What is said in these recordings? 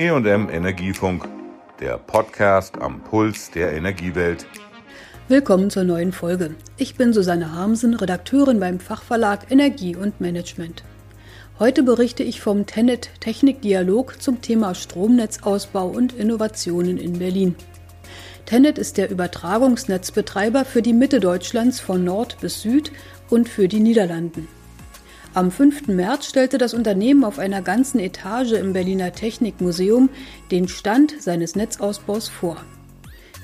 EM Energiefunk, der Podcast am Puls der Energiewelt. Willkommen zur neuen Folge. Ich bin Susanne Harmsen, Redakteurin beim Fachverlag Energie und Management. Heute berichte ich vom Tenet Technikdialog zum Thema Stromnetzausbau und Innovationen in Berlin. Tenet ist der Übertragungsnetzbetreiber für die Mitte Deutschlands von Nord bis Süd und für die Niederlanden. Am 5. März stellte das Unternehmen auf einer ganzen Etage im Berliner Technikmuseum den Stand seines Netzausbaus vor.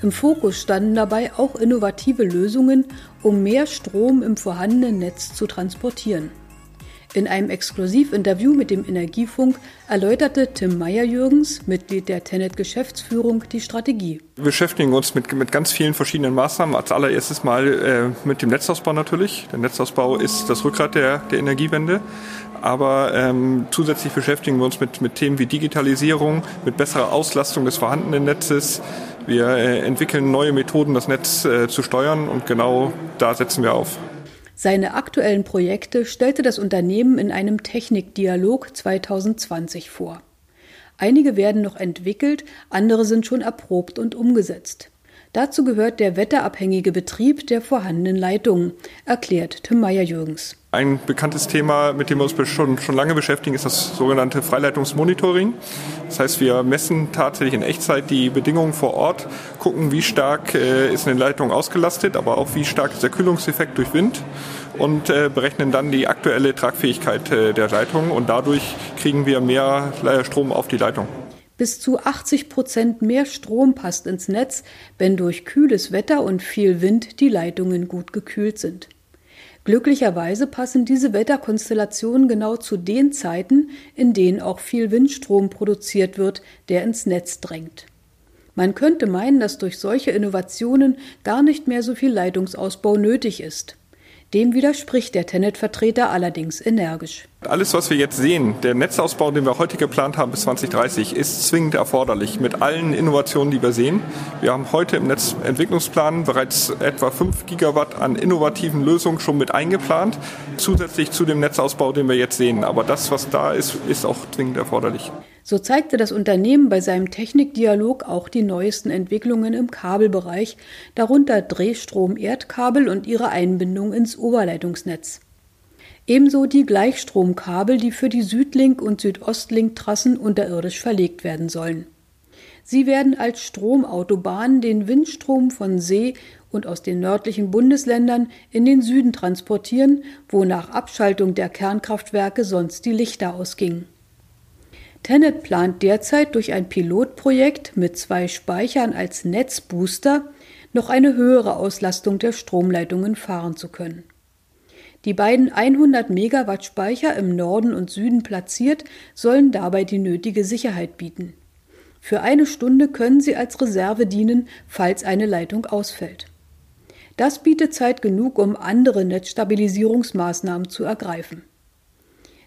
Im Fokus standen dabei auch innovative Lösungen, um mehr Strom im vorhandenen Netz zu transportieren. In einem Exklusivinterview mit dem Energiefunk erläuterte Tim Meyer-Jürgens, Mitglied der Tenet Geschäftsführung, die Strategie. Wir beschäftigen uns mit, mit ganz vielen verschiedenen Maßnahmen. Als allererstes mal äh, mit dem Netzausbau natürlich. Der Netzausbau ist das Rückgrat der, der Energiewende. Aber ähm, zusätzlich beschäftigen wir uns mit, mit Themen wie Digitalisierung, mit besserer Auslastung des vorhandenen Netzes. Wir äh, entwickeln neue Methoden, das Netz äh, zu steuern und genau da setzen wir auf. Seine aktuellen Projekte stellte das Unternehmen in einem Technikdialog 2020 vor. Einige werden noch entwickelt, andere sind schon erprobt und umgesetzt. Dazu gehört der wetterabhängige Betrieb der vorhandenen Leitungen, erklärt Tim Meyer-Jürgens. Ein bekanntes Thema, mit dem wir uns schon, schon lange beschäftigen, ist das sogenannte Freileitungsmonitoring. Das heißt, wir messen tatsächlich in Echtzeit die Bedingungen vor Ort, gucken, wie stark äh, ist eine Leitung ausgelastet, aber auch wie stark ist der Kühlungseffekt durch Wind und äh, berechnen dann die aktuelle Tragfähigkeit äh, der Leitung und dadurch kriegen wir mehr Strom auf die Leitung. Bis zu 80 Prozent mehr Strom passt ins Netz, wenn durch kühles Wetter und viel Wind die Leitungen gut gekühlt sind. Glücklicherweise passen diese Wetterkonstellationen genau zu den Zeiten, in denen auch viel Windstrom produziert wird, der ins Netz drängt. Man könnte meinen, dass durch solche Innovationen gar nicht mehr so viel Leitungsausbau nötig ist. Dem widerspricht der Tenet-Vertreter allerdings energisch. Alles, was wir jetzt sehen, der Netzausbau, den wir heute geplant haben bis 2030, ist zwingend erforderlich mit allen Innovationen, die wir sehen. Wir haben heute im Netzentwicklungsplan bereits etwa 5 Gigawatt an innovativen Lösungen schon mit eingeplant, zusätzlich zu dem Netzausbau, den wir jetzt sehen. Aber das, was da ist, ist auch zwingend erforderlich. So zeigte das Unternehmen bei seinem Technikdialog auch die neuesten Entwicklungen im Kabelbereich, darunter Drehstrom-Erdkabel und ihre Einbindung ins Oberleitungsnetz. Ebenso die Gleichstromkabel, die für die Südlink- und Südostlink-Trassen unterirdisch verlegt werden sollen. Sie werden als Stromautobahn den Windstrom von See und aus den nördlichen Bundesländern in den Süden transportieren, wo nach Abschaltung der Kernkraftwerke sonst die Lichter ausgingen. Tenet plant derzeit durch ein Pilotprojekt mit zwei Speichern als Netzbooster noch eine höhere Auslastung der Stromleitungen fahren zu können. Die beiden 100 Megawatt Speicher im Norden und Süden platziert sollen dabei die nötige Sicherheit bieten. Für eine Stunde können sie als Reserve dienen, falls eine Leitung ausfällt. Das bietet Zeit genug, um andere Netzstabilisierungsmaßnahmen zu ergreifen.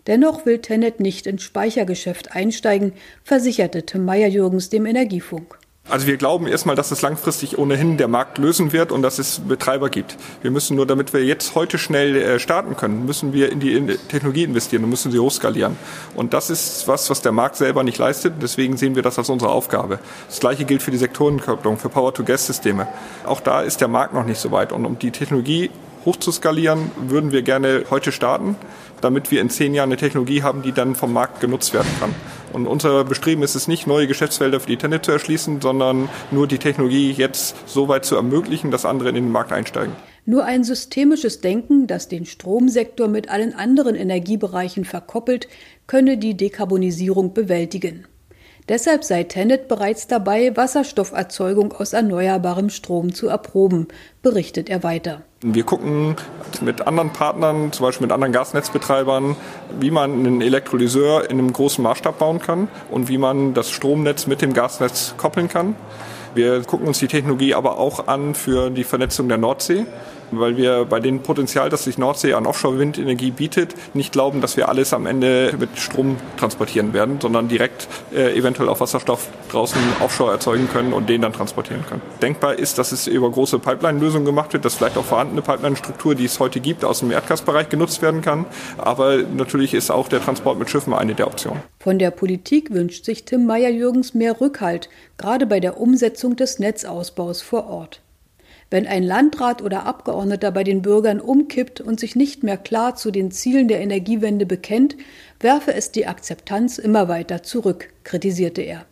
Dennoch will Tenet nicht ins Speichergeschäft einsteigen, versicherte Tim Meyer-Jürgens dem Energiefunk. Also wir glauben erstmal, dass es langfristig ohnehin der Markt lösen wird und dass es Betreiber gibt. Wir müssen nur, damit wir jetzt heute schnell äh, starten können, müssen wir in die Technologie investieren und müssen sie hochskalieren. Und das ist was, was der Markt selber nicht leistet. Deswegen sehen wir das als unsere Aufgabe. Das gleiche gilt für die Sektorenkopplung, für Power-to-Gas-Systeme. Auch da ist der Markt noch nicht so weit. Und um die Technologie hochzuskalieren, würden wir gerne heute starten, damit wir in zehn Jahren eine Technologie haben, die dann vom Markt genutzt werden kann. Und unser Bestreben ist es nicht, neue Geschäftsfelder für die Tenet zu erschließen, sondern nur die Technologie jetzt so weit zu ermöglichen, dass andere in den Markt einsteigen. Nur ein systemisches Denken, das den Stromsektor mit allen anderen Energiebereichen verkoppelt, könne die Dekarbonisierung bewältigen. Deshalb sei Tenet bereits dabei, Wasserstofferzeugung aus erneuerbarem Strom zu erproben, berichtet er weiter. Wir gucken mit anderen Partnern, zum Beispiel mit anderen Gasnetzbetreibern, wie man einen Elektrolyseur in einem großen Maßstab bauen kann und wie man das Stromnetz mit dem Gasnetz koppeln kann. Wir gucken uns die Technologie aber auch an für die Vernetzung der Nordsee. Weil wir bei dem Potenzial, das sich Nordsee an Offshore-Windenergie bietet, nicht glauben, dass wir alles am Ende mit Strom transportieren werden, sondern direkt äh, eventuell auch Wasserstoff draußen offshore erzeugen können und den dann transportieren können. Denkbar ist, dass es über große Pipeline-Lösungen gemacht wird, dass vielleicht auch vorhandene Pipeline-Struktur, die es heute gibt, aus dem Erdgasbereich genutzt werden kann. Aber natürlich ist auch der Transport mit Schiffen eine der Optionen. Von der Politik wünscht sich Tim Meyer-Jürgens mehr Rückhalt, gerade bei der Umsetzung des Netzausbaus vor Ort. Wenn ein Landrat oder Abgeordneter bei den Bürgern umkippt und sich nicht mehr klar zu den Zielen der Energiewende bekennt, werfe es die Akzeptanz immer weiter zurück, kritisierte er.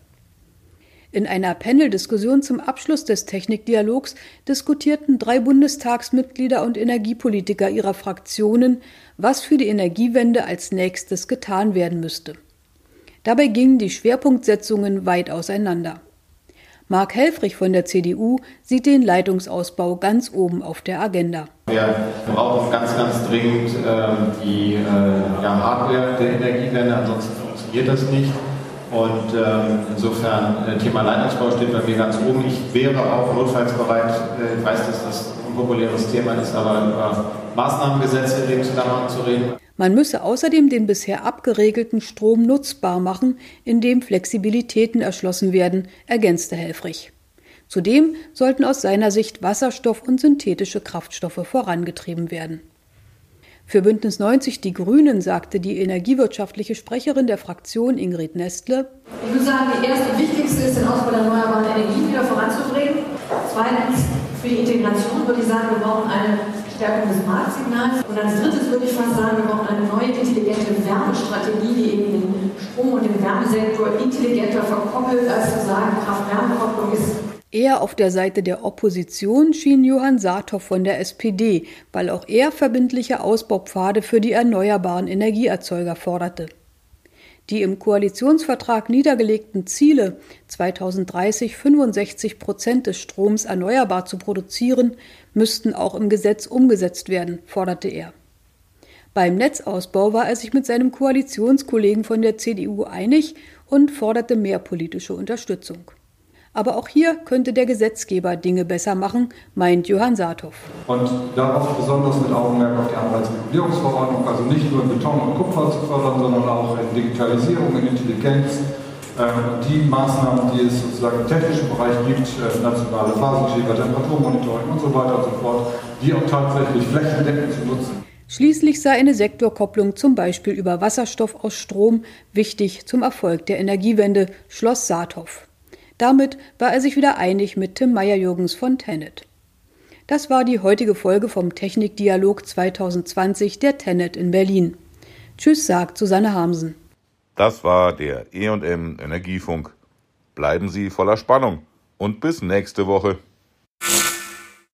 In einer Paneldiskussion zum Abschluss des Technikdialogs diskutierten drei Bundestagsmitglieder und Energiepolitiker ihrer Fraktionen, was für die Energiewende als nächstes getan werden müsste. Dabei gingen die Schwerpunktsetzungen weit auseinander. Mark Helfrich von der CDU sieht den Leitungsausbau ganz oben auf der Agenda. Wir brauchen ganz, ganz dringend äh, die äh, ja, Hardware der Energiewende, ansonsten funktioniert das nicht. Und ähm, insofern, äh, Thema Leitungsbau steht bei mir ganz oben. Ich wäre auch notfalls bereit, äh, ich weiß, dass das ein populäres Thema ist, aber über Maßnahmengesetze in dem Zusammenhang zu reden. Man müsse außerdem den bisher abgeregelten Strom nutzbar machen, indem Flexibilitäten erschlossen werden, ergänzte Helfrich. Zudem sollten aus seiner Sicht Wasserstoff und synthetische Kraftstoffe vorangetrieben werden. Für Bündnis 90 Die Grünen sagte die energiewirtschaftliche Sprecherin der Fraktion Ingrid Nestle. Ich würde sagen, die erste und wichtigste ist, den Ausbau der erneuerbaren Energien wieder voranzubringen. Zweitens, für die Integration würde ich sagen, wir brauchen eine Stärkung des Marktsignals. Und als drittes würde ich fast sagen, wir brauchen eine neue intelligente Wärmestrategie, die eben den Strom- und den Wärmesektor intelligenter verkoppelt, als zu sagen, Kraft-Wärme-Kopplung ist Eher auf der Seite der Opposition schien Johann Saathoff von der SPD, weil auch er verbindliche Ausbaupfade für die erneuerbaren Energieerzeuger forderte. Die im Koalitionsvertrag niedergelegten Ziele, 2030 65 Prozent des Stroms erneuerbar zu produzieren, müssten auch im Gesetz umgesetzt werden, forderte er. Beim Netzausbau war er sich mit seinem Koalitionskollegen von der CDU einig und forderte mehr politische Unterstützung. Aber auch hier könnte der Gesetzgeber Dinge besser machen, meint Johann Saathoff. Und darauf besonders mit Augenmerk auf die Anreizregulierungsverordnung, also nicht nur in Beton und Kupfer zu fördern, sondern auch in Digitalisierung, in Intelligenz. Äh, die Maßnahmen, die es sozusagen im technischen Bereich gibt, äh, nationale Phasenschieber, Temperaturmonitoring und so weiter und so fort, die auch tatsächlich flächendeckend zu nutzen. Schließlich sei eine Sektorkopplung zum Beispiel über Wasserstoff aus Strom wichtig zum Erfolg der Energiewende, schloss Saathoff. Damit war er sich wieder einig mit Tim Meyer-Jürgens von Tenet. Das war die heutige Folge vom Technikdialog 2020 der Tenet in Berlin. Tschüss, sagt Susanne Hamsen. Das war der EM Energiefunk. Bleiben Sie voller Spannung und bis nächste Woche.